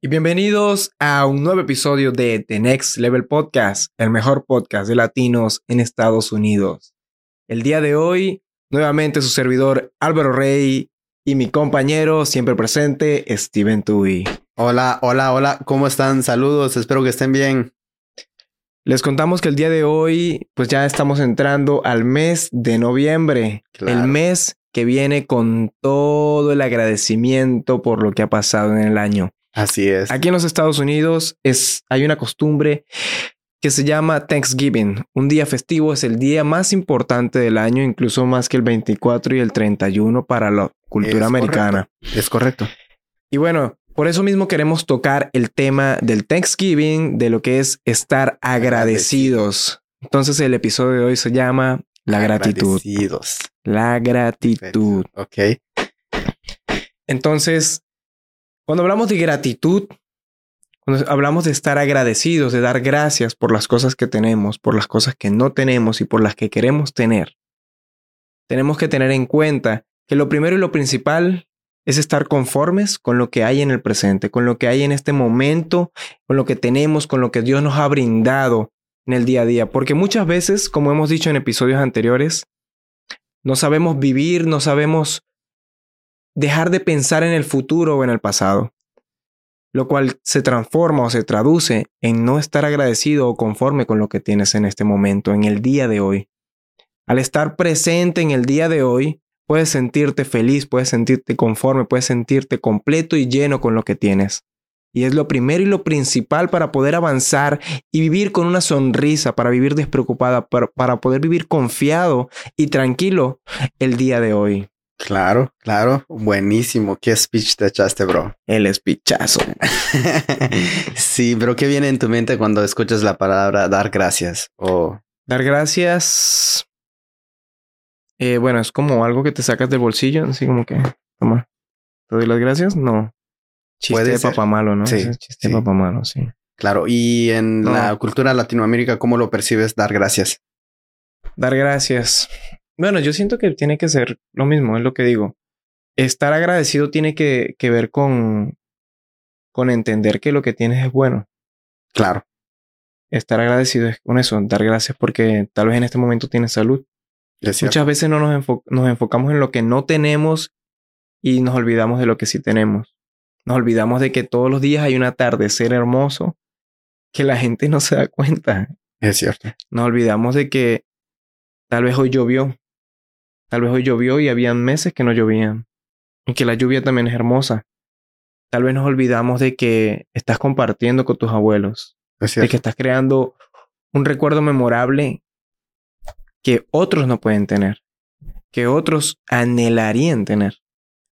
Y bienvenidos a un nuevo episodio de The Next Level Podcast, el mejor podcast de latinos en Estados Unidos. El día de hoy, nuevamente su servidor Álvaro Rey y mi compañero siempre presente, Steven Tui. Hola, hola, hola, ¿cómo están? Saludos, espero que estén bien. Les contamos que el día de hoy, pues ya estamos entrando al mes de noviembre, Claro. el mes que viene con todo el agradecimiento por lo que ha pasado en el año. Así es. Aquí en los Estados Unidos es, hay una costumbre que se llama Thanksgiving. Un día festivo es el día más importante del año, incluso más que el 24 y el 31 para la cultura Es americana. Es correcto. Y bueno, por eso mismo queremos tocar el tema del Thanksgiving, de lo que es estar agradecidos. Entonces el episodio de hoy se llama La gratitud. Agradecidos. La gratitud. Ok. Entonces, cuando hablamos de gratitud, cuando hablamos de estar agradecidos, de dar gracias por las cosas que tenemos, por las cosas que no tenemos y por las que queremos tener, tenemos que tener en cuenta que lo primero y lo principal es estar conformes con lo que hay en el presente, con lo que hay en este momento, con lo que tenemos, con lo que Dios nos ha brindado en el día a día. Porque muchas veces, como hemos dicho en episodios anteriores, no sabemos vivir, no sabemos dejar de pensar en el futuro o en el pasado, lo cual se transforma o se traduce en no estar agradecido o conforme con lo que tienes en este momento, en el día de hoy. Al estar presente en el día de hoy, puedes sentirte feliz, puedes sentirte conforme, puedes sentirte completo y lleno con lo que tienes. Y es lo primero y lo principal para poder avanzar y vivir con una sonrisa, para vivir despreocupada, para, para poder vivir confiado y tranquilo el día de hoy. Claro, claro. Buenísimo. ¿Qué speech te echaste, bro? El espichazo. sí, pero ¿qué viene en tu mente cuando escuchas la palabra dar gracias? O Dar gracias. eh, bueno, es como algo que te sacas del bolsillo, así como que, toma, ¿te doy las gracias? No. Chiste Puede de papá malo, ¿no? Sí, es chiste de papá malo, sí. claro, y en No. la cultura Latinoamérica, ¿cómo lo percibes dar gracias? Dar gracias. Bueno, yo siento que tiene que ser lo mismo, es lo que digo. Estar agradecido tiene que, que ver con, con entender que lo que tienes es bueno. Claro. Estar agradecido es con eso, dar gracias porque tal vez en este momento tienes salud. Muchas veces no nos, enfo- nos enfocamos en lo que no tenemos y nos olvidamos de lo que sí tenemos. Nos olvidamos de que todos los días hay un atardecer hermoso que la gente no se da cuenta. Es cierto. Nos olvidamos de que tal vez hoy llovió. Tal vez hoy llovió y habían meses que no llovían. Y que la lluvia también es hermosa. Tal vez nos olvidamos de que estás compartiendo con tus abuelos Es de que estás creando un recuerdo memorable que otros no pueden tener, que otros anhelarían tener.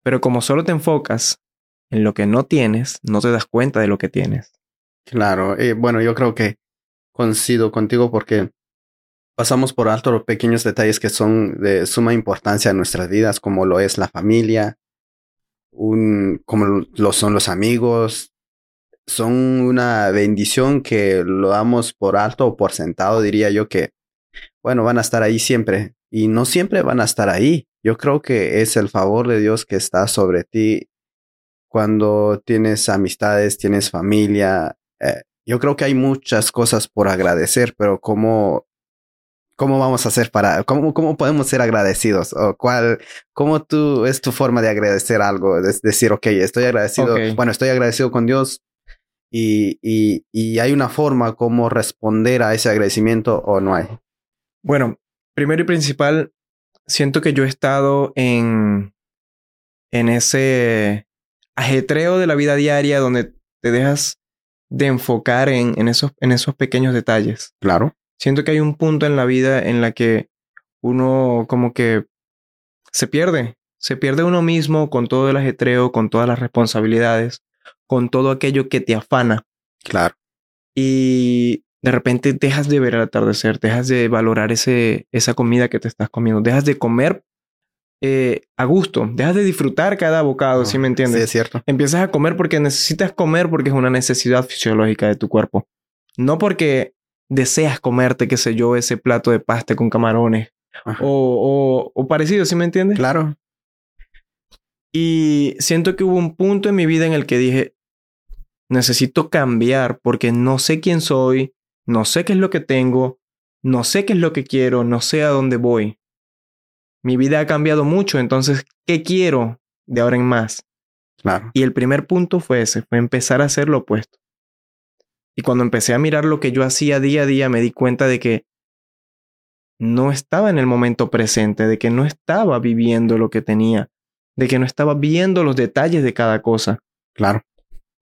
Pero como solo te enfocas en lo que no tienes, no te das cuenta de lo que tienes. Claro, eh, bueno, yo creo que coincido contigo porque pasamos por alto los pequeños detalles que son de suma importancia en nuestras vidas, como lo es la familia, un, como lo son los amigos. Son una bendición que lo damos por alto o por sentado, diría yo que, bueno, van a estar ahí siempre y no siempre van a estar ahí. Yo creo que es el favor de Dios que está sobre ti cuando tienes amistades, tienes familia, eh, yo creo que hay muchas cosas por agradecer, pero ¿cómo, cómo vamos a hacer para, cómo, cómo podemos ser agradecidos? ¿O cuál, cómo tú, es tu forma de agradecer algo? Es decir, ok, estoy agradecido, bueno, estoy agradecido con Dios y, y, y hay una forma como responder a ese agradecimiento o no hay. Bueno, primero y principal, siento que yo he estado en, en ese ajetreo de la vida diaria donde te dejas de enfocar en, en, esos, en esos pequeños detalles. Claro. Siento que hay un punto en la vida en la que uno como que se pierde, se pierde uno mismo con todo el ajetreo, con todas las responsabilidades, con todo aquello que te afana Claro. y de repente dejas de ver el atardecer, dejas de valorar ese, esa comida que te estás comiendo, dejas de comer eh, a gusto, dejas de disfrutar cada bocado, ¿sí me entiendes? Sí, es cierto. Empiezas a comer porque necesitas comer porque es una necesidad fisiológica de tu cuerpo. No porque deseas comerte, qué sé yo, ese plato de pasta con camarones o, o parecido, ¿sí me entiendes? Claro. Y siento que hubo un punto en mi vida en el que dije, necesito cambiar porque no sé quién soy, no sé qué es lo que tengo, no sé qué es lo que quiero, no sé a dónde voy. Mi vida ha cambiado mucho, entonces, ¿qué quiero de ahora en más? Claro. Y el primer punto fue ese, fue empezar a hacer lo opuesto. Y cuando empecé a mirar lo que yo hacía día a día, me di cuenta de que no estaba en el momento presente, de que no estaba viviendo lo que tenía, de que no estaba viendo los detalles de cada cosa. Claro.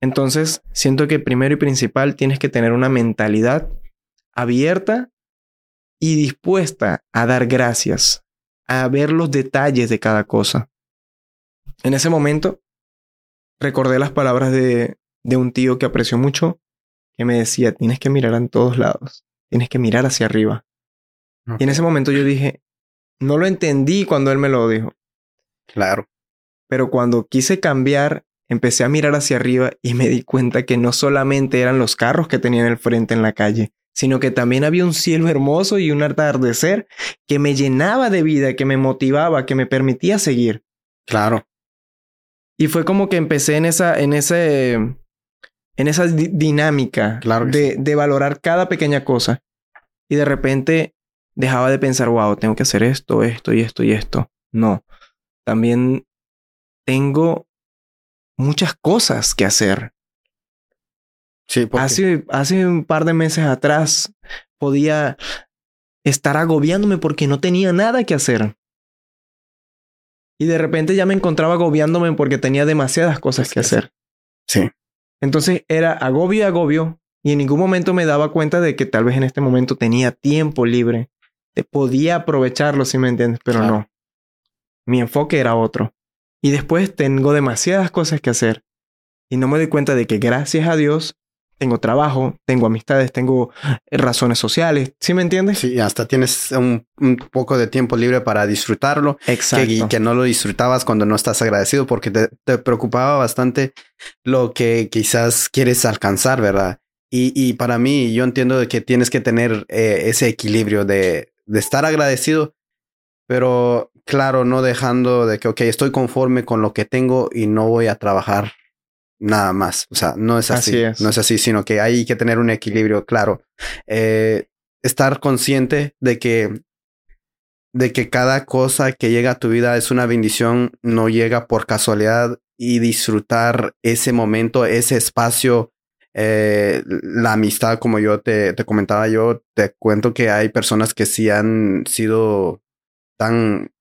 Entonces, siento que primero y principal tienes que tener una mentalidad abierta y dispuesta a dar gracias, a ver los detalles de cada cosa. En ese momento, recordé las palabras de, de un tío que aprecio mucho, que me decía, tienes que mirar en todos lados, tienes que mirar hacia arriba. Y en ese momento yo dije, no lo entendí cuando él me lo dijo. Claro. Pero cuando quise cambiar, empecé a mirar hacia arriba y me di cuenta que no solamente eran los carros que tenían el frente en la calle, sino que también había un cielo hermoso y un atardecer que me llenaba de vida, que me motivaba, que me permitía seguir. Claro. Y fue como que empecé en esa, en ese, en esa dinámica de, de valorar cada pequeña cosa. Y de repente dejaba de pensar, wow, tengo que hacer esto, esto y esto y esto. No. También tengo muchas cosas que hacer. Sí, hace, hace un par de meses atrás podía estar agobiándome porque no tenía nada que hacer. Y de repente ya me encontraba agobiándome porque tenía demasiadas cosas que hacer. Sí. Entonces era agobio y agobio y en ningún momento me daba cuenta de que tal vez en este momento tenía tiempo libre. Podía aprovecharlo, si me entiendes, pero no. Mi enfoque era otro. Y después tengo demasiadas cosas que hacer. Y no me doy cuenta de que gracias a Dios tengo trabajo, tengo amistades, tengo eh, razones sociales. ¿Sí me entiendes? Sí, hasta tienes un, poco de tiempo libre para disfrutarlo. Exacto. y que no lo disfrutabas cuando no estás agradecido porque te, preocupaba bastante lo que quizás quieres alcanzar, ¿verdad? Y, y para mí, yo entiendo que tienes que tener eh, ese equilibrio de, de estar agradecido, pero claro, no dejando de que, ok, estoy conforme con lo que tengo y no voy a trabajar nada más. O sea, no es así. No es así, sino que hay que tener un equilibrio, claro. Eh, estar consciente de que, de que cada cosa que llega a tu vida es una bendición, no llega por casualidad y disfrutar ese momento, ese espacio. Eh, la amistad, como yo te, te comentaba, yo te cuento que hay personas que sí han sido tan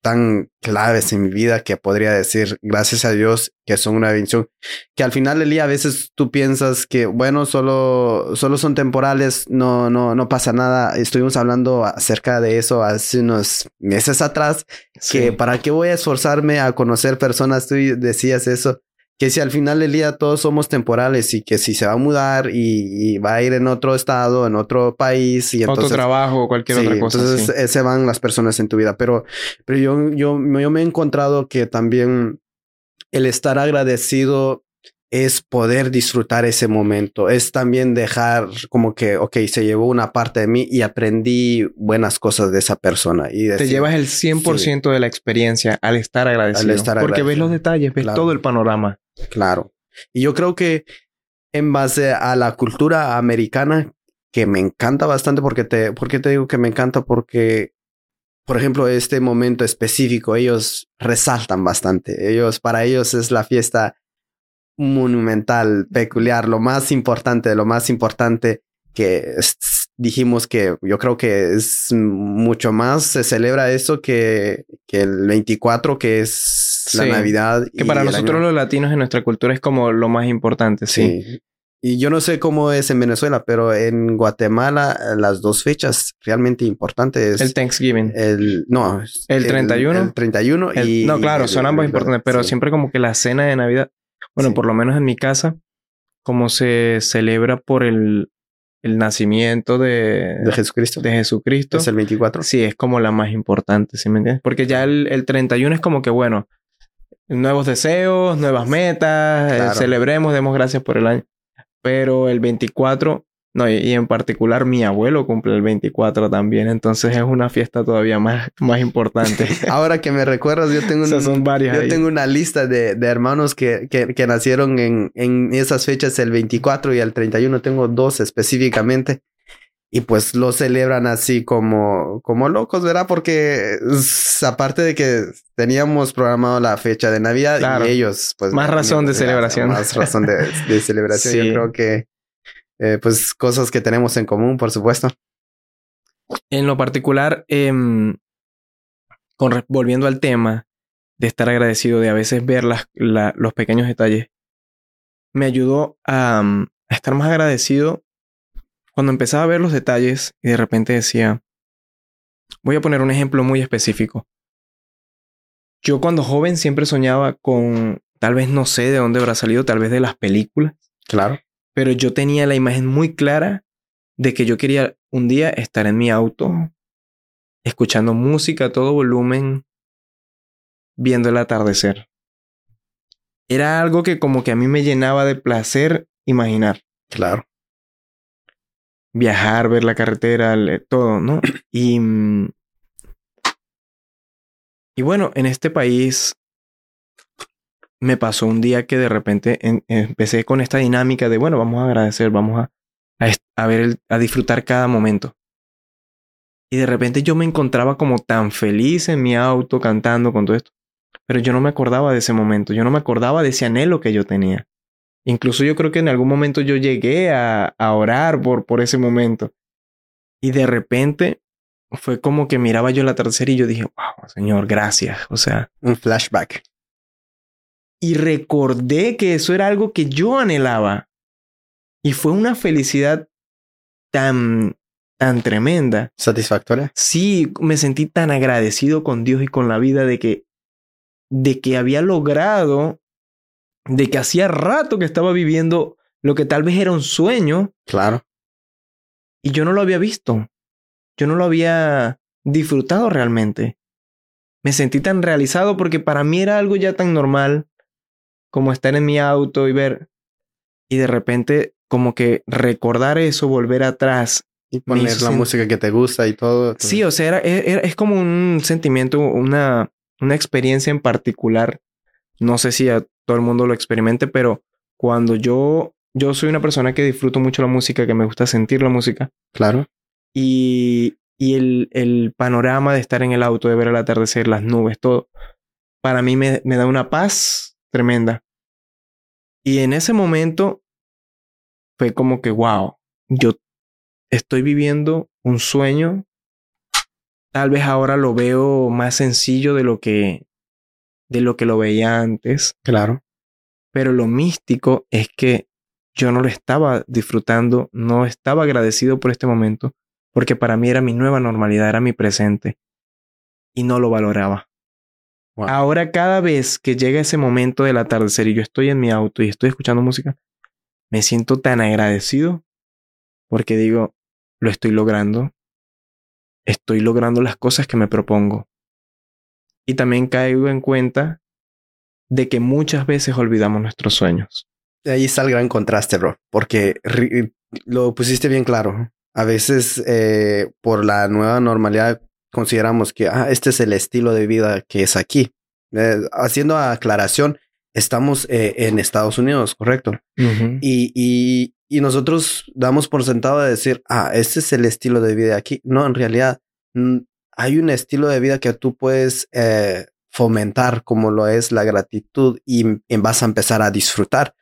tan claves en mi vida que podría decir, gracias a Dios, que son una bendición. Que al final del día a veces tú piensas que, bueno, solo, solo son temporales, no, no, no pasa nada. Estuvimos hablando acerca de eso hace unos meses atrás, que para qué voy a esforzarme a conocer personas, tú decías eso que si al final del día todos somos temporales y que si se va a mudar y, va a ir en otro estado, en otro país y entonces, otro trabajo o cualquier otra cosa. Entonces se van las personas en tu vida. Pero, pero yo, yo, yo me he encontrado que también el estar agradecido es poder disfrutar ese momento, es también dejar como que, ok, se llevó una parte de mí y aprendí buenas cosas de esa persona. Y Te llevas el 100% de la experiencia al estar agradecido. porque ves los detalles, ves todo el panorama. Claro. Y yo creo que en base a la cultura americana, que me encanta bastante, porque te, ¿por qué te digo que me encanta? Porque, por ejemplo, este momento específico, ellos resaltan bastante. Ellos, para ellos es la fiesta monumental, peculiar, lo más importante, lo más importante que dijimos que yo creo que es mucho más, se celebra eso que, que el 24, que es la Navidad. Que para nosotros los latinos en nuestra cultura es como lo más importante, sí. Y yo no sé cómo es en Venezuela, pero en Guatemala las dos fechas realmente importantes. El Thanksgiving. El, no. El 31. El, 31 y... No, claro, son ambos importantes, pero siempre como que la cena de Navidad, bueno, por lo menos en mi casa, como se celebra por el, el nacimiento de, de Jesucristo. De Jesucristo. Es el 24. Sí, es como la más importante, ¿sí me entiendes? Porque ya el, el 31 es como que, bueno, nuevos deseos, nuevas metas, eh, celebremos, demos gracias por el año. Pero el 24 No, y, en particular mi abuelo cumple el 24 también, entonces es una fiesta todavía más, más importante. Ahora que me recuerdas, yo tengo, son yo tengo una lista de, de hermanos que, que, que, nacieron en, en esas fechas, el 24 y el 31, tengo dos específicamente. Y pues lo celebran así como, como locos, ¿verdad? Porque aparte de que teníamos programado la fecha de Navidad y ellos, pues... Más razón de celebración. Más razón de, de celebración. Yo creo que eh, pues cosas que tenemos en común, por supuesto. En lo particular, em, con, volviendo al tema de estar agradecido, de a veces ver las, los pequeños detalles, me ayudó a, a estar más agradecido cuando empezaba a ver los detalles y de repente decía, voy a poner un ejemplo muy específico. Yo cuando joven siempre soñaba con, tal vez no sé de dónde habrá salido, tal vez de las películas. Claro pero yo tenía la imagen muy clara de que yo quería un día estar en mi auto, escuchando música a todo volumen, viendo el atardecer. Era algo que como que a mí me llenaba de placer imaginar. Claro. Viajar, ver la carretera, todo, ¿no? Y, mm, y bueno, en este país me pasó un día que de repente empecé con esta dinámica de, bueno, vamos a agradecer, vamos a, a, ver, a disfrutar cada momento. Y de repente yo me encontraba como tan feliz en mi auto cantando con todo esto. Pero yo no me acordaba de ese momento, yo no me acordaba de ese anhelo que yo tenía. Incluso yo creo que en algún momento yo llegué a, a orar por, por ese momento. Y de repente fue como que miraba yo la tercera y yo dije, wow, Señor, gracias. O sea, un flashback y recordé que eso era algo que yo anhelaba. Y fue una felicidad tan, tan tremenda. Satisfactoria. Sí, me sentí tan agradecido con Dios y con la vida de que, de que había logrado, de que hacía rato que estaba viviendo lo que tal vez era un sueño. Claro. Y yo no lo había visto. Yo no lo había disfrutado realmente. Me sentí tan realizado porque para mí era algo ya tan normal como estar en mi auto y ver, y de repente como que recordar eso, volver atrás. Y poner la música que te gusta y todo. Sí, o sea, era, es como un sentimiento, una, una experiencia en particular. No sé si a todo el mundo lo experimente, pero cuando yo, yo soy una persona que disfruto mucho la música, que me gusta sentir la música. Claro. Y, y el, el panorama de estar en el auto, de ver el atardecer, las nubes, todo, para mí me, me da una paz tremenda. Y en ese momento fue como que, wow, yo estoy viviendo un sueño. Tal vez ahora lo veo más sencillo de lo que de lo que lo veía antes. Claro. Pero lo místico es que yo no lo estaba disfrutando, no estaba agradecido por este momento, porque para mí era mi nueva normalidad, era mi presente, y no lo valoraba. Ahora cada vez que llega ese momento del atardecer y yo estoy en mi auto y estoy escuchando música, me siento tan agradecido porque digo, lo estoy logrando, estoy logrando las cosas que me propongo. Y también caigo en cuenta de que muchas veces olvidamos nuestros sueños. Ahí está el gran contraste, bro, porque lo pusiste bien claro. A veces eh, por la nueva normalidad consideramos que ah, este es el estilo de vida que es aquí. Eh, haciendo aclaración, estamos eh, en Estados Unidos, correcto. y, y, y, nosotros damos por sentado de decir, ah, este es el estilo de vida aquí. No, en realidad hay un estilo de vida que tú puedes eh, fomentar como lo es la gratitud y, y, vas a empezar a disfrutar.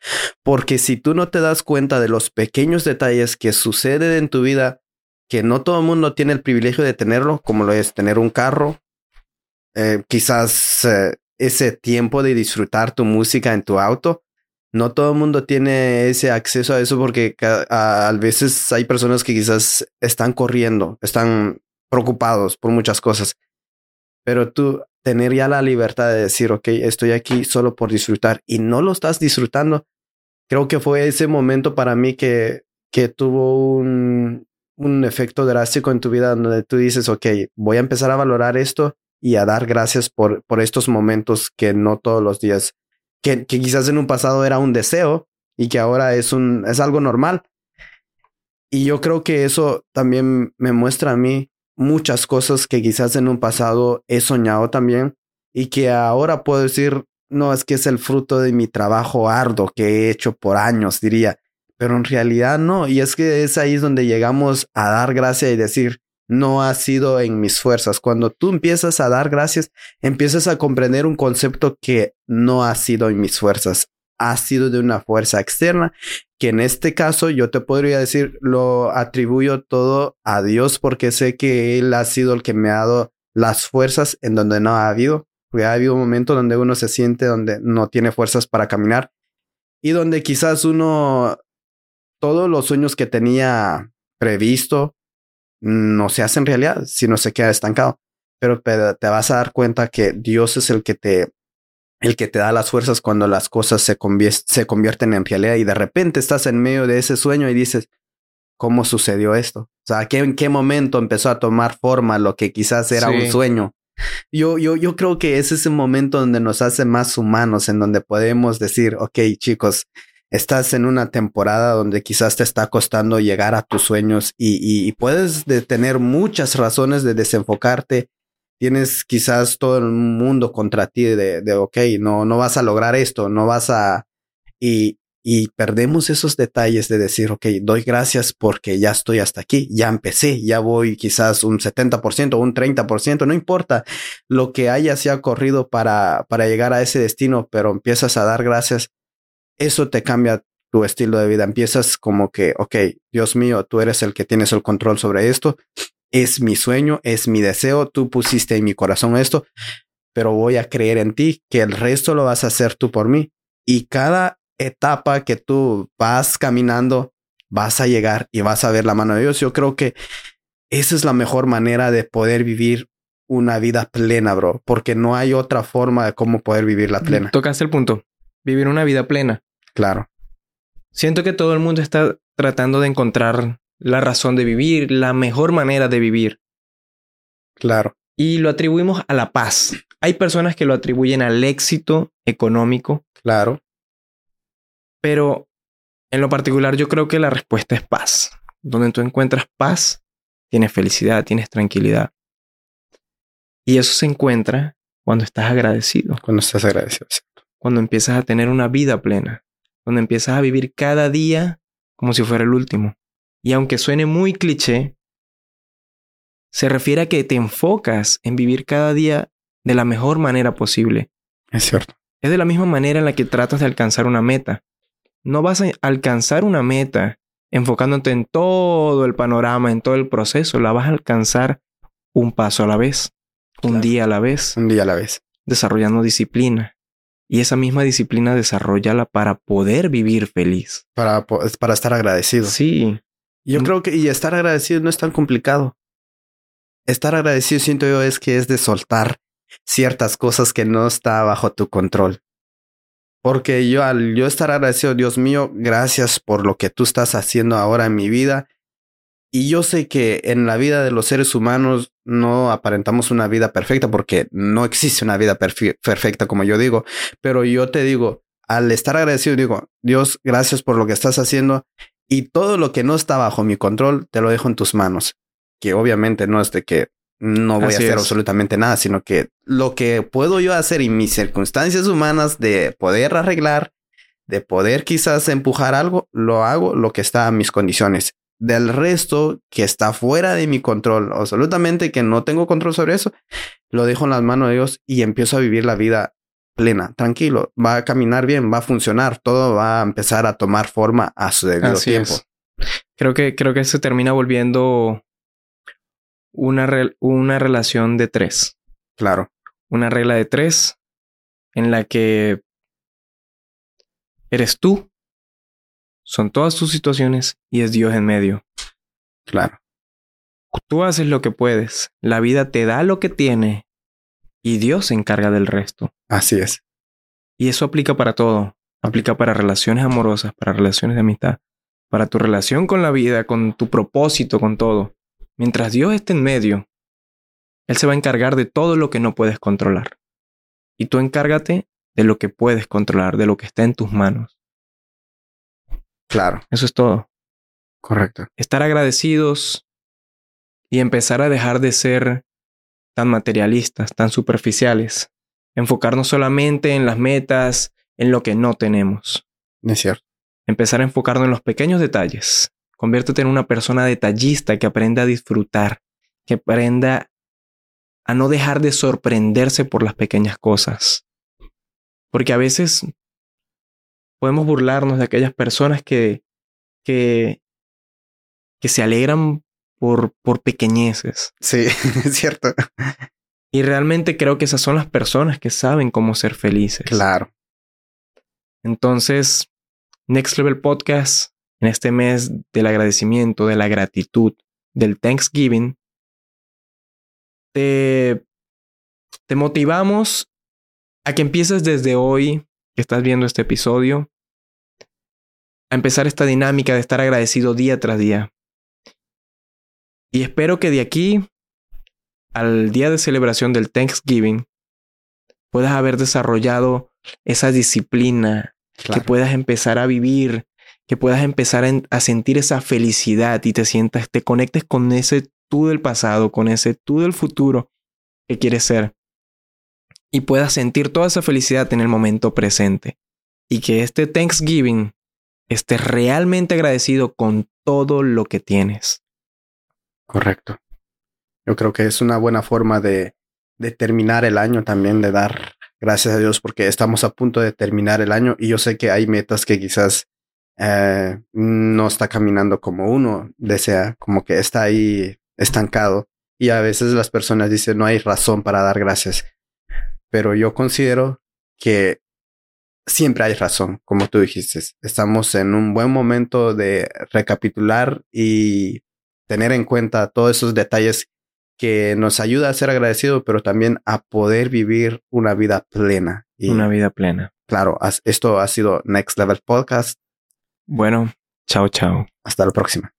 Porque si tú no te das cuenta de los pequeños detalles que suceden en tu vida, que no todo el mundo tiene el privilegio de tenerlo, como lo es tener un carro, eh, quizás eh, ese tiempo de disfrutar tu música en tu auto. No todo el mundo tiene ese acceso a eso porque a, veces hay personas que quizás están corriendo, están preocupados por muchas cosas. Pero tú tener ya la libertad de decir, ok, estoy aquí solo por disfrutar y no lo estás disfrutando, creo que fue ese momento para mí que, que tuvo un, un efecto drástico en tu vida donde tú dices, ok, voy a empezar a valorar esto y a dar gracias por, por estos momentos que no todos los días, que, que quizás en un pasado era un deseo y que ahora es, un, es algo normal. Y yo creo que eso también me muestra a mí muchas cosas que quizás en un pasado he soñado también y que ahora puedo decir, no, es que es el fruto de mi trabajo arduo que he hecho por años, diría, pero en realidad no. Y es que es ahí donde llegamos a dar gracia y decir, no ha sido en mis fuerzas. Cuando tú empiezas a dar gracias, empiezas a comprender un concepto que no ha sido en mis fuerzas, ha sido de una fuerza externa, que en este caso yo te podría decir, lo atribuyo todo a Dios porque sé que Él ha sido el que me ha dado las fuerzas en donde no ha habido, porque ha habido un momento donde uno se siente donde no tiene fuerzas para caminar y donde quizás uno, todos los sueños que tenía previsto, no se hacen realidad, sino se queda estancado. Pero te vas a dar cuenta que Dios es el que te, el que te da las fuerzas cuando las cosas se, se convierten en realidad y de repente estás en medio de ese sueño y dices, ¿cómo sucedió esto? O sea, ¿en qué momento empezó a tomar forma lo que quizás era un sueño? Yo, yo, yo creo que es ese momento donde nos hace más humanos, en donde podemos decir, ok, chicos, estás en una temporada donde quizás te está costando llegar a tus sueños y, puedes tener muchas razones de desenfocarte. Tienes quizás todo el mundo contra ti de, de ok, no, no vas a lograr esto, no vas a... Y, y perdemos esos detalles de decir, ok, doy gracias porque ya estoy hasta aquí, ya empecé, ya voy quizás un 70%, un 30%, no importa lo que haya ha corrido para, para llegar a ese destino, pero empiezas a dar gracias eso te cambia tu estilo de vida. Empiezas como que, ok, Dios mío, tú eres el que tienes el control sobre esto. Es mi sueño, es mi deseo. Tú pusiste en mi corazón esto, pero voy a creer en ti que el resto lo vas a hacer tú por mí. Y cada etapa que tú vas caminando, vas a llegar y vas a ver la mano de Dios. Yo creo que esa es la mejor manera de poder vivir una vida plena, bro, porque no hay otra forma de cómo poder vivir la plena. Tocaste el punto. Vivir una vida plena. Claro. Siento que todo el mundo está tratando de encontrar la razón de vivir, la mejor manera de vivir. Claro. Y lo atribuimos a la paz. Hay personas que lo atribuyen al éxito económico. Claro. Pero en lo particular yo creo que la respuesta es paz. Donde tú encuentras paz, tienes felicidad, tienes tranquilidad. Y eso se encuentra cuando estás agradecido. Cuando estás agradecido. Cuando empiezas a tener una vida plena donde empiezas a vivir cada día como si fuera el último. Y aunque suene muy cliché, se refiere a que te enfocas en vivir cada día de la mejor manera posible. Es cierto. Es de la misma manera en la que tratas de alcanzar una meta. No vas a alcanzar una meta enfocándote en todo el panorama, en todo el proceso. La vas a alcanzar un paso a la vez, un día a la vez. Un día a la vez. Desarrollando disciplina, y esa misma disciplina desarrollala para poder vivir feliz. Para, para estar agradecido. Sí. Yo mm. creo que y estar agradecido no es tan complicado. Estar agradecido siento yo es que es de soltar ciertas cosas que no está bajo tu control. Porque yo al yo estar agradecido, Dios mío, gracias por lo que tú estás haciendo ahora en mi vida y yo sé que en la vida de los seres humanos no aparentamos una vida perfecta porque no existe una vida perfecta, como yo digo, pero yo te digo, al estar agradecido, digo, Dios, gracias por lo que estás haciendo y todo lo que no está bajo mi control, te lo dejo en tus manos, que obviamente no es de que no voy a hacer absolutamente nada, sino que lo que puedo yo hacer en mis circunstancias humanas de poder arreglar, de poder quizás empujar algo, lo hago lo que está a mis condiciones del resto que está fuera de mi control, absolutamente que no tengo control sobre eso, lo dejo en las manos de Dios y empiezo a vivir la vida plena, tranquilo, va a caminar bien, va a funcionar, todo va a empezar a tomar forma a su debido tiempo. Creo que creo que se termina volviendo una, una relación de tres. Claro. Una regla de tres en la que eres tú son todas tus situaciones y es Dios en medio. Claro. Tú haces lo que puedes, la vida te da lo que tiene y Dios se encarga del resto. Así es. Y eso aplica para todo. Aplica para relaciones amorosas, para relaciones de amistad, para tu relación con la vida, con tu propósito, con todo. Mientras Dios esté en medio, Él se va a encargar de todo lo que no puedes controlar. Y tú encárgate de lo que puedes controlar, de lo que está en tus manos. Claro. Eso es todo. Correcto. Estar agradecidos y empezar a dejar de ser tan materialistas, tan superficiales. Enfocarnos solamente en las metas, en lo que no tenemos. Es cierto. Empezar a enfocarnos en los pequeños detalles. Conviértete en una persona detallista que aprenda a disfrutar, que aprenda a no dejar de sorprenderse por las pequeñas cosas. Porque a veces podemos burlarnos de aquellas personas que, que, que se alegran por, por pequeñeces. Sí, es cierto. Y realmente creo que esas son las personas que saben cómo ser felices. Claro. Entonces, Next Level Podcast, en este mes del agradecimiento, de la gratitud, del Thanksgiving, te, te motivamos a que empieces desde hoy que estás viendo este episodio, a empezar esta dinámica de estar agradecido día tras día. Y espero que de aquí al día de celebración del Thanksgiving puedas haber desarrollado esa disciplina, claro. que puedas empezar a vivir, que puedas empezar a, sentir esa felicidad y te sientas, te conectes con ese tú del pasado, con ese tú del futuro que quieres ser y puedas sentir toda esa felicidad en el momento presente y que este Thanksgiving estés realmente agradecido con todo lo que tienes. Correcto. Yo creo que es una buena forma de, terminar el año también, de dar gracias a Dios porque estamos a punto de terminar el año y yo sé que hay metas que quizás eh, no está caminando como uno desea, como que está ahí estancado y a veces las personas dicen no hay razón para dar gracias, pero yo considero que siempre hay razón, como tú dijiste. Estamos en un buen momento de recapitular y tener en cuenta todos esos detalles que nos ayuda a ser agradecidos, pero también a poder vivir una vida plena. Y, una vida plena. Claro, esto ha sido Next Level Podcast. Bueno, chao, chao. Hasta la próxima.